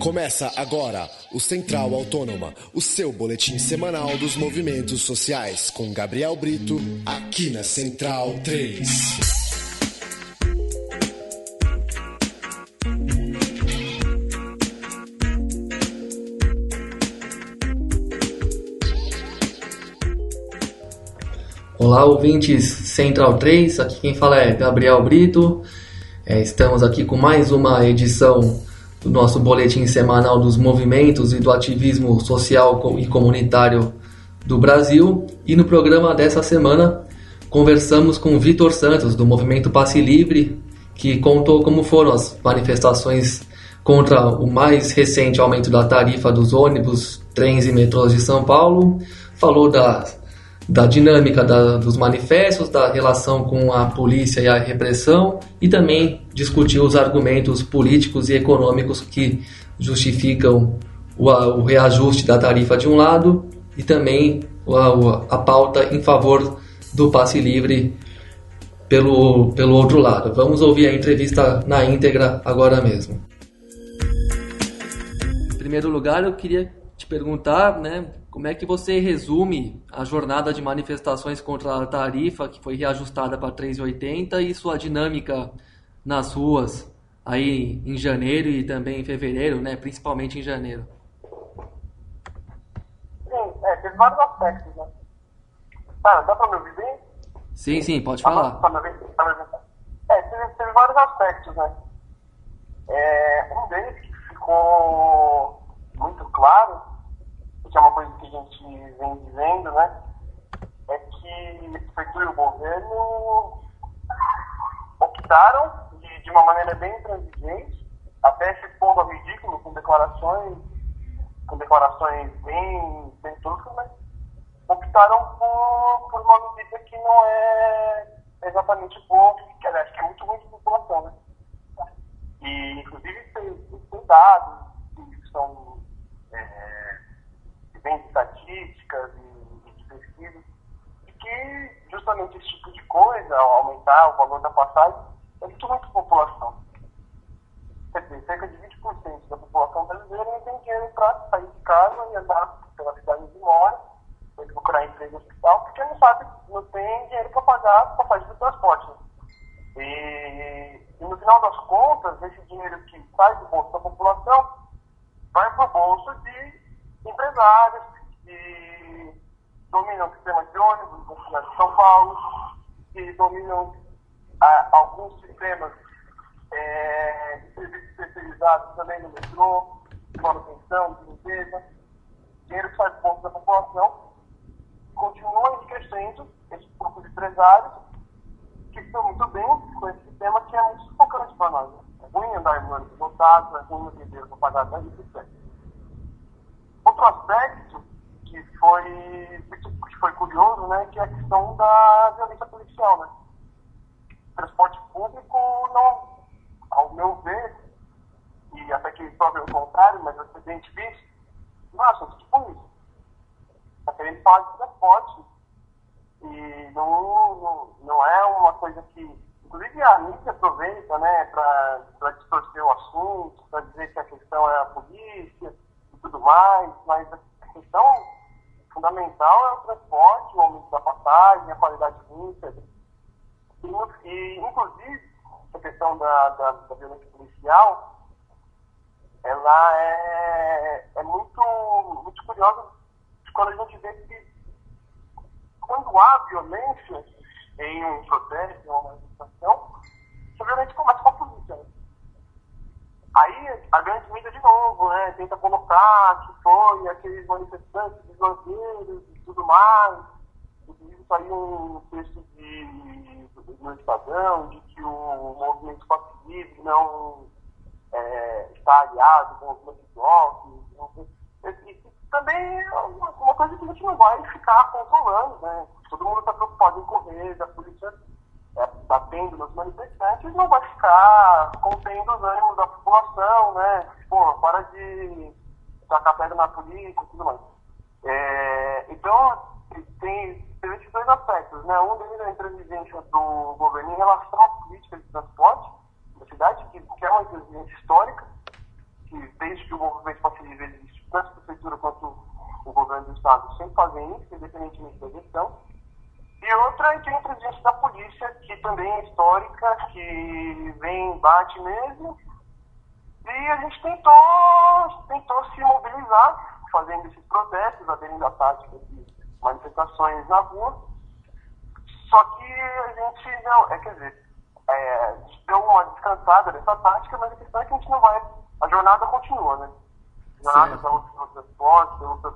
Começa agora o Central Autônoma, o seu boletim semanal dos movimentos sociais, com Gabriel Brito, aqui na Central 3. Olá, ouvintes Central 3, aqui quem fala é Gabriel Brito. É, estamos aqui com mais uma edição do nosso boletim semanal dos movimentos e do ativismo social e comunitário do Brasil. E no programa dessa semana conversamos com Vitor Santos, do movimento Passe Livre, que contou como foram as manifestações contra o mais recente aumento da tarifa dos ônibus, trens e metrôs de São Paulo, falou da, da dinâmica da, dos manifestos, da relação com a polícia e a repressão e também discutiu os argumentos políticos e econômicos que justificam o, o reajuste da tarifa de um lado e também a, a pauta em favor do passe livre pelo, pelo outro lado. Vamos ouvir a entrevista na íntegra agora mesmo. Em primeiro lugar, eu queria perguntar, né, como é que você resume a jornada de manifestações contra a tarifa que foi reajustada para 3,80 e sua dinâmica nas ruas aí em janeiro e também em fevereiro, né, principalmente em janeiro? Sim, é, teve vários aspectos, né? Tá, dá para me ouvir bem? Sim, sim, pode falar. Tá, tá, tá, é, teve, teve vários aspectos, né? É, um deles que ficou muito claro, que é uma coisa que a gente vem dizendo, né? É que a prefeitura e o governo optaram de, de uma maneira bem intransigente, até se pondo a ridículo, com declarações, com declarações bem, bem toscas, mas optaram por, por uma medida que não é exatamente boa, que aliás, que é muito ruim de população, né? E, inclusive, tem, tem dados que são é, vem de estatísticas e, e de pesquisas, e que justamente esse tipo de coisa, ao aumentar o valor da passagem, é muito ruim para a população. Quer dizer, cerca de 20% da população brasileira não tem dinheiro para sair de casa e andar pela cidade de mora, ou procurar emprego no hospital, porque não sabe, não tem dinheiro para pagar a passagem do transporte. Né? E, e, no final das contas, esse dinheiro que sai do bolso da população vai para o bolso de empresários que dominam o sistema de ônibus na cidade de São Paulo, que dominam ah, alguns sistemas é, especializados também no metrô, manutenção, limpeza. Dinheiro que sai do da população continua crescendo esse grupo de empresários que estão muito bem com esse sistema que é muito sufocante para nós. Né? É ruim andar em ônibus lotados, é ruim ter dinheiro para pagar a etc. Outro aspecto que foi, que foi curioso, né, que é a questão da violência policial, né? O transporte público não, ao meu ver, e até que prove o contrário, mas difícil, não é assunto de polícia. Está querendo falar de transporte e não, não, não é uma coisa que, inclusive a mídia aproveita, né, para distorcer o assunto, para dizer que a questão é a polícia, tudo mais, mas a questão fundamental é o transporte, o aumento da passagem, a qualidade de vida. E, e, inclusive, essa questão da, da, da, violência policial, ela é, é muito, muito curiosa quando a gente vê que quando há violência em um protesto, em uma manifestação, essa violência começa com a polícia. Né? Aí a grande mídia de novo, né, tenta colocar que foi aqueles manifestantes desordeiros e tudo mais. Saiu um texto de, no Estadão de que o movimento Passe não é, está aliado com o movimento de blocos. Isso também é uma, coisa que a gente não vai ficar controlando, né? Todo mundo está preocupado em correr, da polícia é, batendo nos manifestantes, não vai ficar contendo os ânimos da população, né? Pô, para de tacar pedra na polícia e tudo mais. É, então, tem, tem esses dois aspectos, né? Um deles é a intransigência do governo em relação à política de transporte histórica, que desde que o movimento Livre existe, tanto a prefeitura quanto o governo do estado sempre fazem isso, independentemente da gestão. E outra é que a inteligência da polícia, que também é histórica, que vem, bate mesmo. E a gente tentou, tentou se mobilizar, fazendo esses protestos, aderindo à tática de manifestações na rua. Só que a gente não, é, quer dizer, a descansada dessa tática, mas a questão é que a gente não vai. A jornada continua, né? A jornada da luta pelo transporte, da luta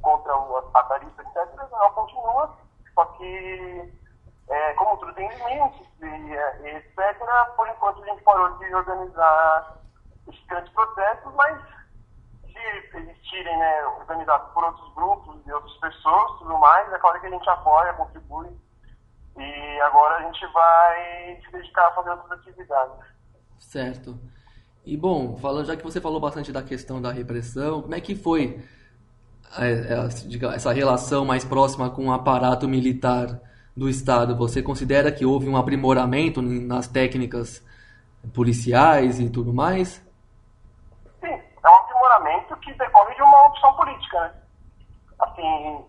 contra a tarifa, etc., ela continua, só que, é, como tudo tem limites e, e, etc., por enquanto a gente parou de organizar esses grandes protestos, mas se existirem, né, organizados por outros grupos e outras pessoas tudo mais, é claro que a gente apoia, contribui e agora a gente vai se dedicar a fazer outras atividades. Certo. E bom, falando já que você falou bastante da questão da repressão, como é que foi é, é, essa relação mais próxima com o aparato militar do Estado? Você considera que houve um aprimoramento nas técnicas policiais e tudo mais? Sim, é um aprimoramento que decorre de uma opção política, né? Assim,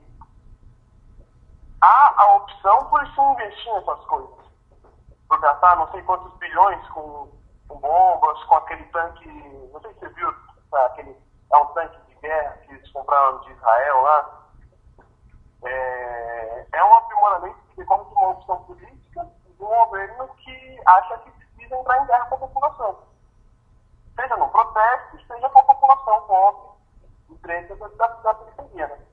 há a opção por se investir nessas coisas. Por gastar não sei quantos bilhões com, com bombas, com aquele tanque, não sei se você viu, tá, aquele, é um tanque de guerra que eles compraram de Israel lá. É, é um aprimoramento que decorre de uma opção política de um governo que acha que precisa entrar em guerra com a população. Seja no protesto, seja com a população pobre e preta da, da periferia. Né?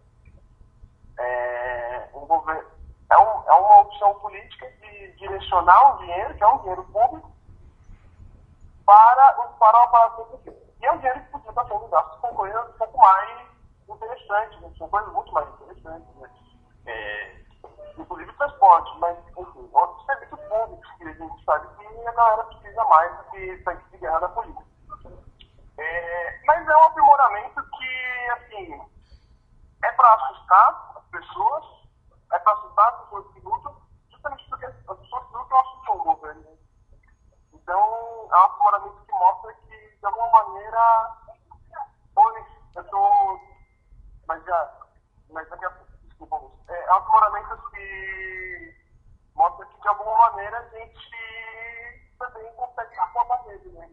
É, é, um, é uma opção política de direcionar o dinheiro, que é um dinheiro público, para, para aparato público. E é um dinheiro que podia estar sendo gasto com coisas um pouco mais interessantes, né? são coisas muito mais interessantes. Né? É, inclusive transporte, mas, enfim, outros serviços públicos que a gente sabe que a galera precisa mais do que tanque de guerra da polícia. É, mas é um aprimoramento que, assim, é para assustar, pessoas, é as pessoas que lutam, justamente porque as pessoas que lutam assustam o governo. Né? Então, é um aprimoramento que mostra que, de alguma maneira, hoje eu estou. Mas já. Mas daqui a pouco, desculpa, é, é um aprimoramento que mostra que, de alguma maneira, a gente também consegue apontar nele, né?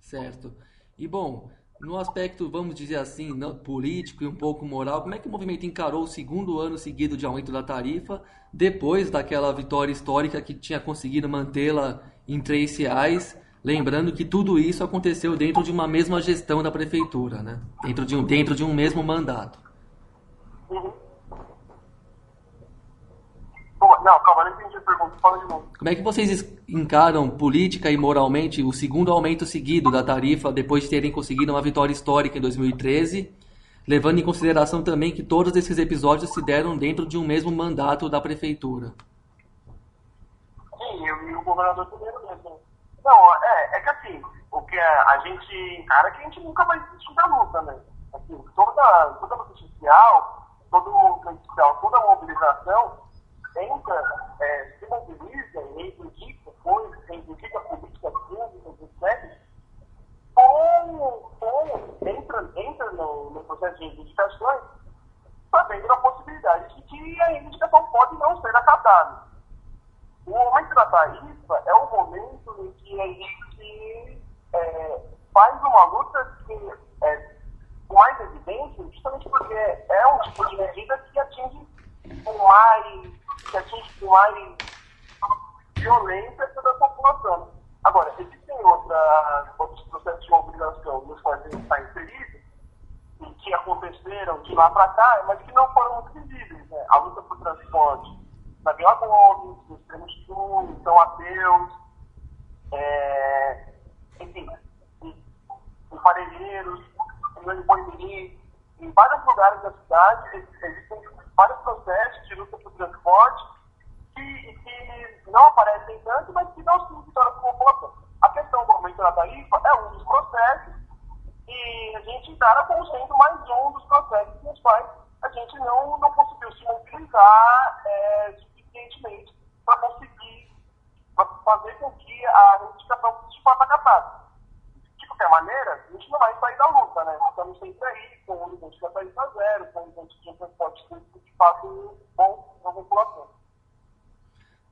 Certo. E bom, no aspecto, vamos dizer assim, político e um pouco moral, como é que o movimento encarou o segundo ano seguido de aumento da tarifa, depois daquela vitória histórica que tinha conseguido mantê-la em três reais? Lembrando que tudo isso aconteceu dentro de uma mesma gestão da prefeitura, né? dentro, de um, dentro de um mesmo mandato. Uhum. Não, calma, não entendi pergunta. Fala de novo. Como é que vocês encaram política e moralmente o segundo aumento seguido da tarifa depois de terem conseguido uma vitória histórica em 2013, levando em consideração também que todos esses episódios se deram dentro de um mesmo mandato da prefeitura? Sim, eu e o governador também mesmo. Não, é, é que assim, o que a gente encara é que a gente nunca vai desistir da luta, né? Assim, toda, toda luta social, todo movimento social, toda mobilização entra, é, se mobiliza e reivindica coisas, reivindica políticas públicas, etc., com, com, entra, entra no, no processo de reivindicações, sabendo da possibilidade de que a reivindicação pode não ser acatada. O momento da tarifa é o momento em que a gente é, faz uma luta que, é, com mais evidência, justamente porque é um tipo de medida que atinge mais que com mais violência toda a população. Agora, existem outra, outros processos de mobilização nos quais gente está inserido, que aconteceram de lá para cá, mas que não foram visíveis. Né? A luta por transporte na Vila Gomes, no Extremo Sul, em São Mateus, é, enfim, em Parelheiros, em Boimirim, em vários lugares da cidade existem vários processos de luta por transporte que, que não aparecem tanto, mas que dão sim vitória para a questão do aumento da tarifa é um dos processos e a gente encara como sendo mais um dos processos nos quais a gente não, não conseguiu se mobilizar é, suficientemente para conseguir pra fazer com que a reivindicação de fato acatada. Tipo, qualquer maneira, não né? Estamos sempre aí, com o limite da tarifa zero, com o limite de transporte público de fato bom para a população.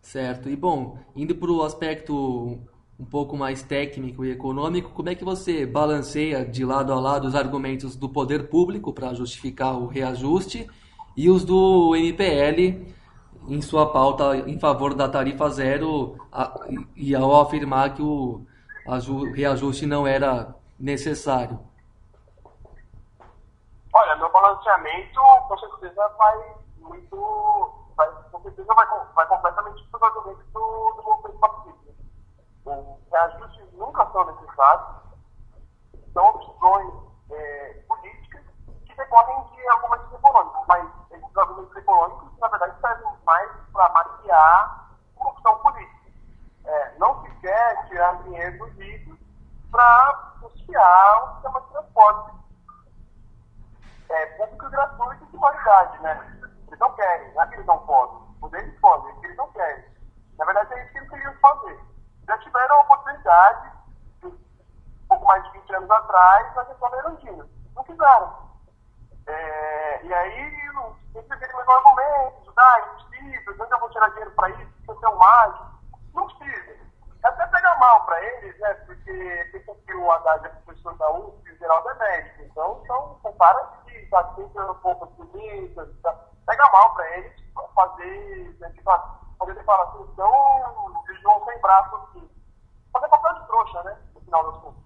Certo. E bom, indo para o aspecto um pouco mais técnico e econômico, como é que você balanceia de lado a lado os argumentos do poder público para justificar o reajuste e os do MPL em sua pauta em favor da tarifa zero e ao afirmar que o reajuste não era necessário? Meu balanceamento com certeza vai muito. Vai, com certeza vai, vai completamente argumentos do, do movimento pacífico. Os reajustes nunca são necessários, são opções é, políticas que decorrem de argumentos econômicos, mas esses argumentos econômicos, na verdade, servem mais para maquiar opção política. É, não se quer tirar dinheiro dos ricos para custear o sistema de transporte é, público gratuito de qualidade, né? Eles não querem, não é que eles não podem. O deles podem, é que eles não querem. Na verdade, é isso que eles queriam fazer. Já tiveram a oportunidade, um pouco mais de 20 anos atrás, questão da Erundina. Não quiseram. É, e aí, sempre aquele mesmo argumento, impossível, de onde eu vou tirar dinheiro para isso, isso é um mágico. Não precisa. É até pegar mal para eles, né? Porque pensam que o Haddad é professor da USP e o Geraldo é médico. Então, são, são caras pouco bonitas. Tá? Pega mal para eles fazer, né, tipo, fazer declaração, então, eles vão sem braço aqui. Fazer papel de trouxa, né? No final das contas.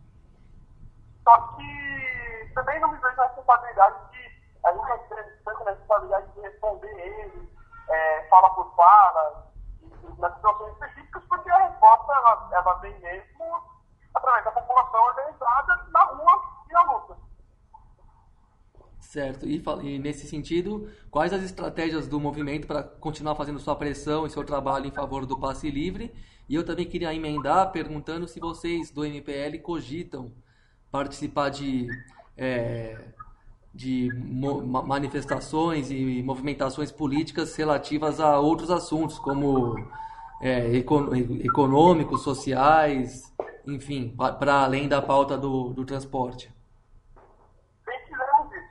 Só que também não me vejo a responsabilidade de. A gente tem tanta responsabilidade de responder eles, é, fala por fala, nas situações específicas, porque a resposta ela, ela vem mesmo através da população organizada na rua e na luta. Certo. E, e, nesse sentido, quais as estratégias do movimento para continuar fazendo sua pressão e seu trabalho em favor do passe livre? E eu também queria emendar perguntando se vocês do MPL cogitam participar de, é, de manifestações e movimentações políticas relativas a outros assuntos, como é, econômicos, sociais, enfim, para além da pauta do, do transporte. Sempre fizemos isso.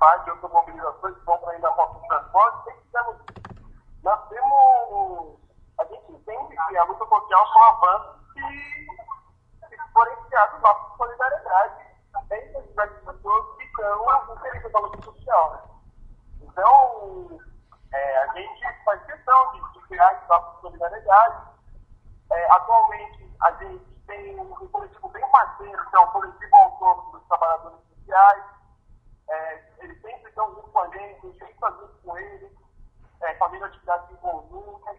Participar de outras mobilizações que vão para além da pauta do transporte, isso. Nós temos. A gente entende que a luta social são avanços que, que forem criados nossa solidariedade entre as pessoas que estão inseridas na luta social. Né? Então, é, a gente faz questão de, de criar espaços de solidariedade. É, atualmente, a gente tem um coletivo bem parceiro, que é o coletivo autônomo dos trabalhadores sociais. É, eles sempre estão junto com a gente, a gente sempre está junto com eles, é, fazendo atividades em conjunto.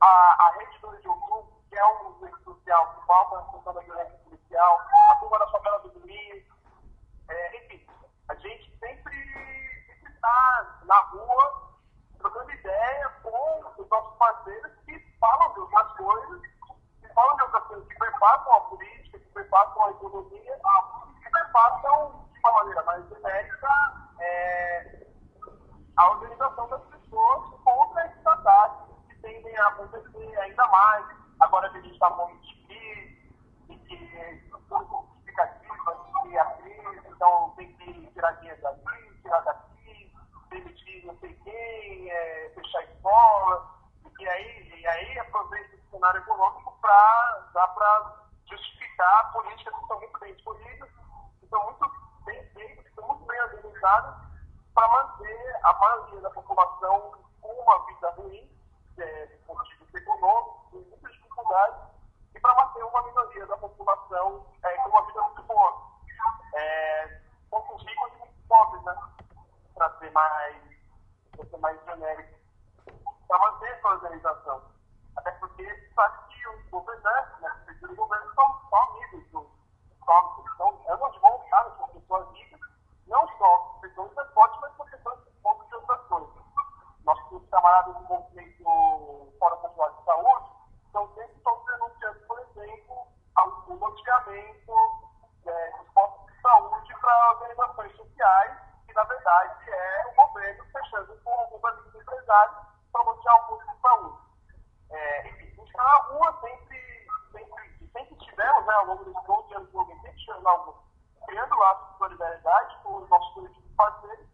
A, a rede do de outubro, que é um movimento falta na função da violência policial, a turma da favela do domingo. É, enfim, a gente sempre está na rua trocando ideia com os nossos parceiros que falam de outras coisas, que falam de outras coisas, que perpassam a política, que perpassam a economia, que perpassam, de uma maneira mais genérica, é, a organização das pessoas contra esses ataques que tendem a acontecer ainda mais. Agora que a gente está tirar dinheiro daqui, tirar daqui demitir não sei quem, é, fechar escola, e aí, e aí aproveita o cenário econômico para justificar políticas que são muito bem escolhidas, que são muito bem feitas, que são muito bem organizadas, para manter a maioria da população com uma vida ruim, é, de vista econômico, com muitas dificuldades, e para manter uma minoria da população é, com uma vida muito boa. É, poucos ricos e muito pobres, né? para ser mais, ser mais genérico, para manter essa organização. Até porque sabe que os governantes, né, o governo são, são amigos do são, são, andam de mão dada com pessoas ricas, não só questão de transporte, mas por questão de pontos de outras coisas. Nossos camaradas do movimento Fórum Popular de Saúde estão sempre estão denunciando, por exemplo, o loteamento é, postos de saúde para organizações sociais que na verdade é o governo fechando com alguns amigos empresários para bloquear o posto de saúde. É, enfim, a gente está na rua sempre, sempre, sempre tivemos, né, ao longo dos 12 anos do movimento, sempre solidariedade com os nossos coletivos parceiros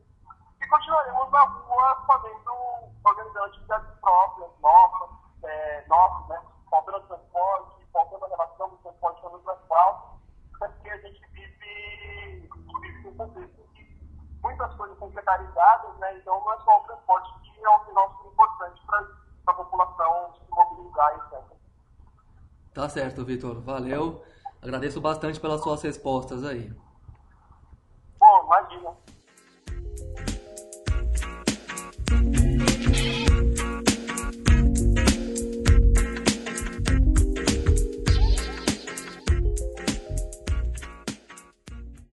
e continuaremos na rua fazendo, organizando atividades próprias, nossas, é, nossas, né? Faltando transporte, faltando a relação do transporte com o asfalto, porque a gente vive, vive um contexto muitas coisas são né? Então não é só o transporte que é o nosso importante para a população se mobilizar, etc. Tá certo, Vitor. Valeu. Agradeço bastante pelas suas respostas aí.